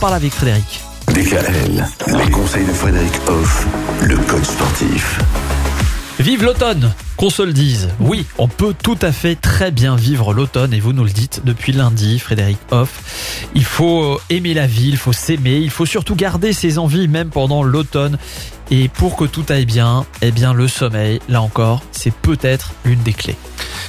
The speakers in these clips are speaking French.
parle avec Frédéric. DKL, les conseils de Frédéric Hoff, le coach sportif. Vive l'automne Qu'on se le dise, oui, on peut tout à fait très bien vivre l'automne et vous nous le dites depuis lundi, Frédéric Hoff. Il faut aimer la vie, il faut s'aimer, il faut surtout garder ses envies même pendant l'automne. Et pour que tout aille bien, eh bien le sommeil, là encore, c'est peut-être l'une des clés.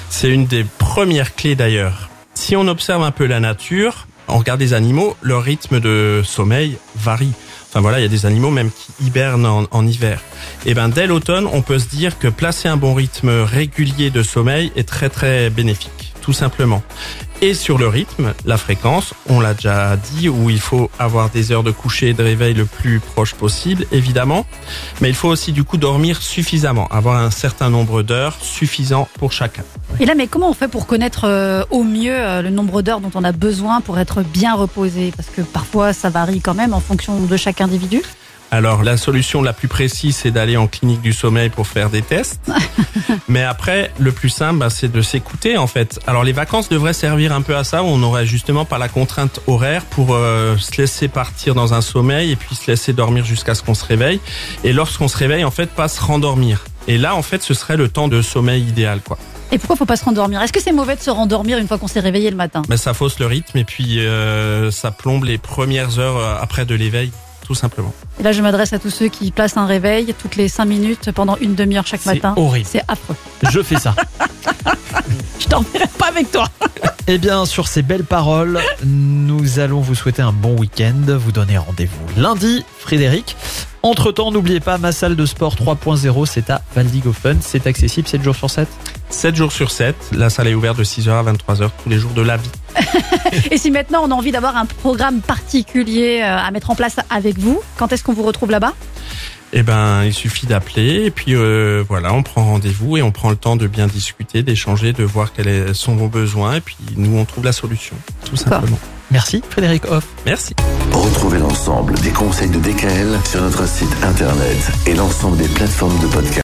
C'est une des premières clés d'ailleurs. Si on observe un peu la nature, on regarde les animaux, leur rythme de sommeil varie. Enfin voilà, il y a des animaux même qui hibernent en, hiver. Et ben dès l'automne, on peut se dire que placer un bon rythme régulier de sommeil est très très bénéfique, tout simplement et sur le rythme, la fréquence, on l'a déjà dit, où il faut avoir des heures de coucher et de réveil le plus proche possible, évidemment, mais il faut aussi du coup dormir suffisamment, avoir un certain nombre d'heures suffisant pour chacun. Et là, mais comment on fait pour connaître euh, au mieux euh, le nombre d'heures dont on a besoin pour être bien reposé? Parce que parfois, ça varie quand même en fonction de chaque individu. Alors la solution la plus précise, c'est d'aller en clinique du sommeil pour faire des tests. Mais après, le plus simple, bah, c'est de s'écouter en fait. Alors les vacances devraient servir un peu à ça, où on n'aurait justement pas la contrainte horaire pour euh, se laisser partir dans un sommeil et puis se laisser dormir jusqu'à ce qu'on se réveille. Et lorsqu'on se réveille, en fait, pas se rendormir. Et là, en fait, ce serait le temps de sommeil idéal, quoi. Et pourquoi faut pas se rendormir? Est-ce que c'est mauvais de se rendormir une fois qu'on s'est réveillé le matin? Mais ça fausse le rythme et puis euh, ça plombe les premières heures euh, après de l'éveil tout simplement. Et là, je m'adresse à tous ceux qui placent un réveil toutes les 5 minutes pendant une demi-heure chaque matin. C'est horrible. C'est affreux. Je fais ça. je dormirai pas avec toi. Eh bien, sur ces belles paroles, nous allons vous souhaiter un bon week-end. Vous donner rendez-vous lundi, Frédéric. Entre-temps, n'oubliez pas, ma salle de sport 3.0, c'est à Valdigofen. C'est accessible 7 jours sur 7 7 jours sur 7. La salle est ouverte de 6h à 23h tous les jours de la vie. et si maintenant on a envie d'avoir un programme particulier euh, à mettre en place avec vous, quand est-ce qu'on vous retrouve là-bas? Eh ben, il suffit d'appeler et puis euh, voilà, on prend rendez-vous et on prend le temps de bien discuter, d'échanger, de voir quels sont vos besoins et puis nous on trouve la solution, tout simplement. Merci Frédéric Hoff. Merci. Retrouvez l'ensemble des conseils de DKL sur notre site internet et l'ensemble des plateformes de podcast.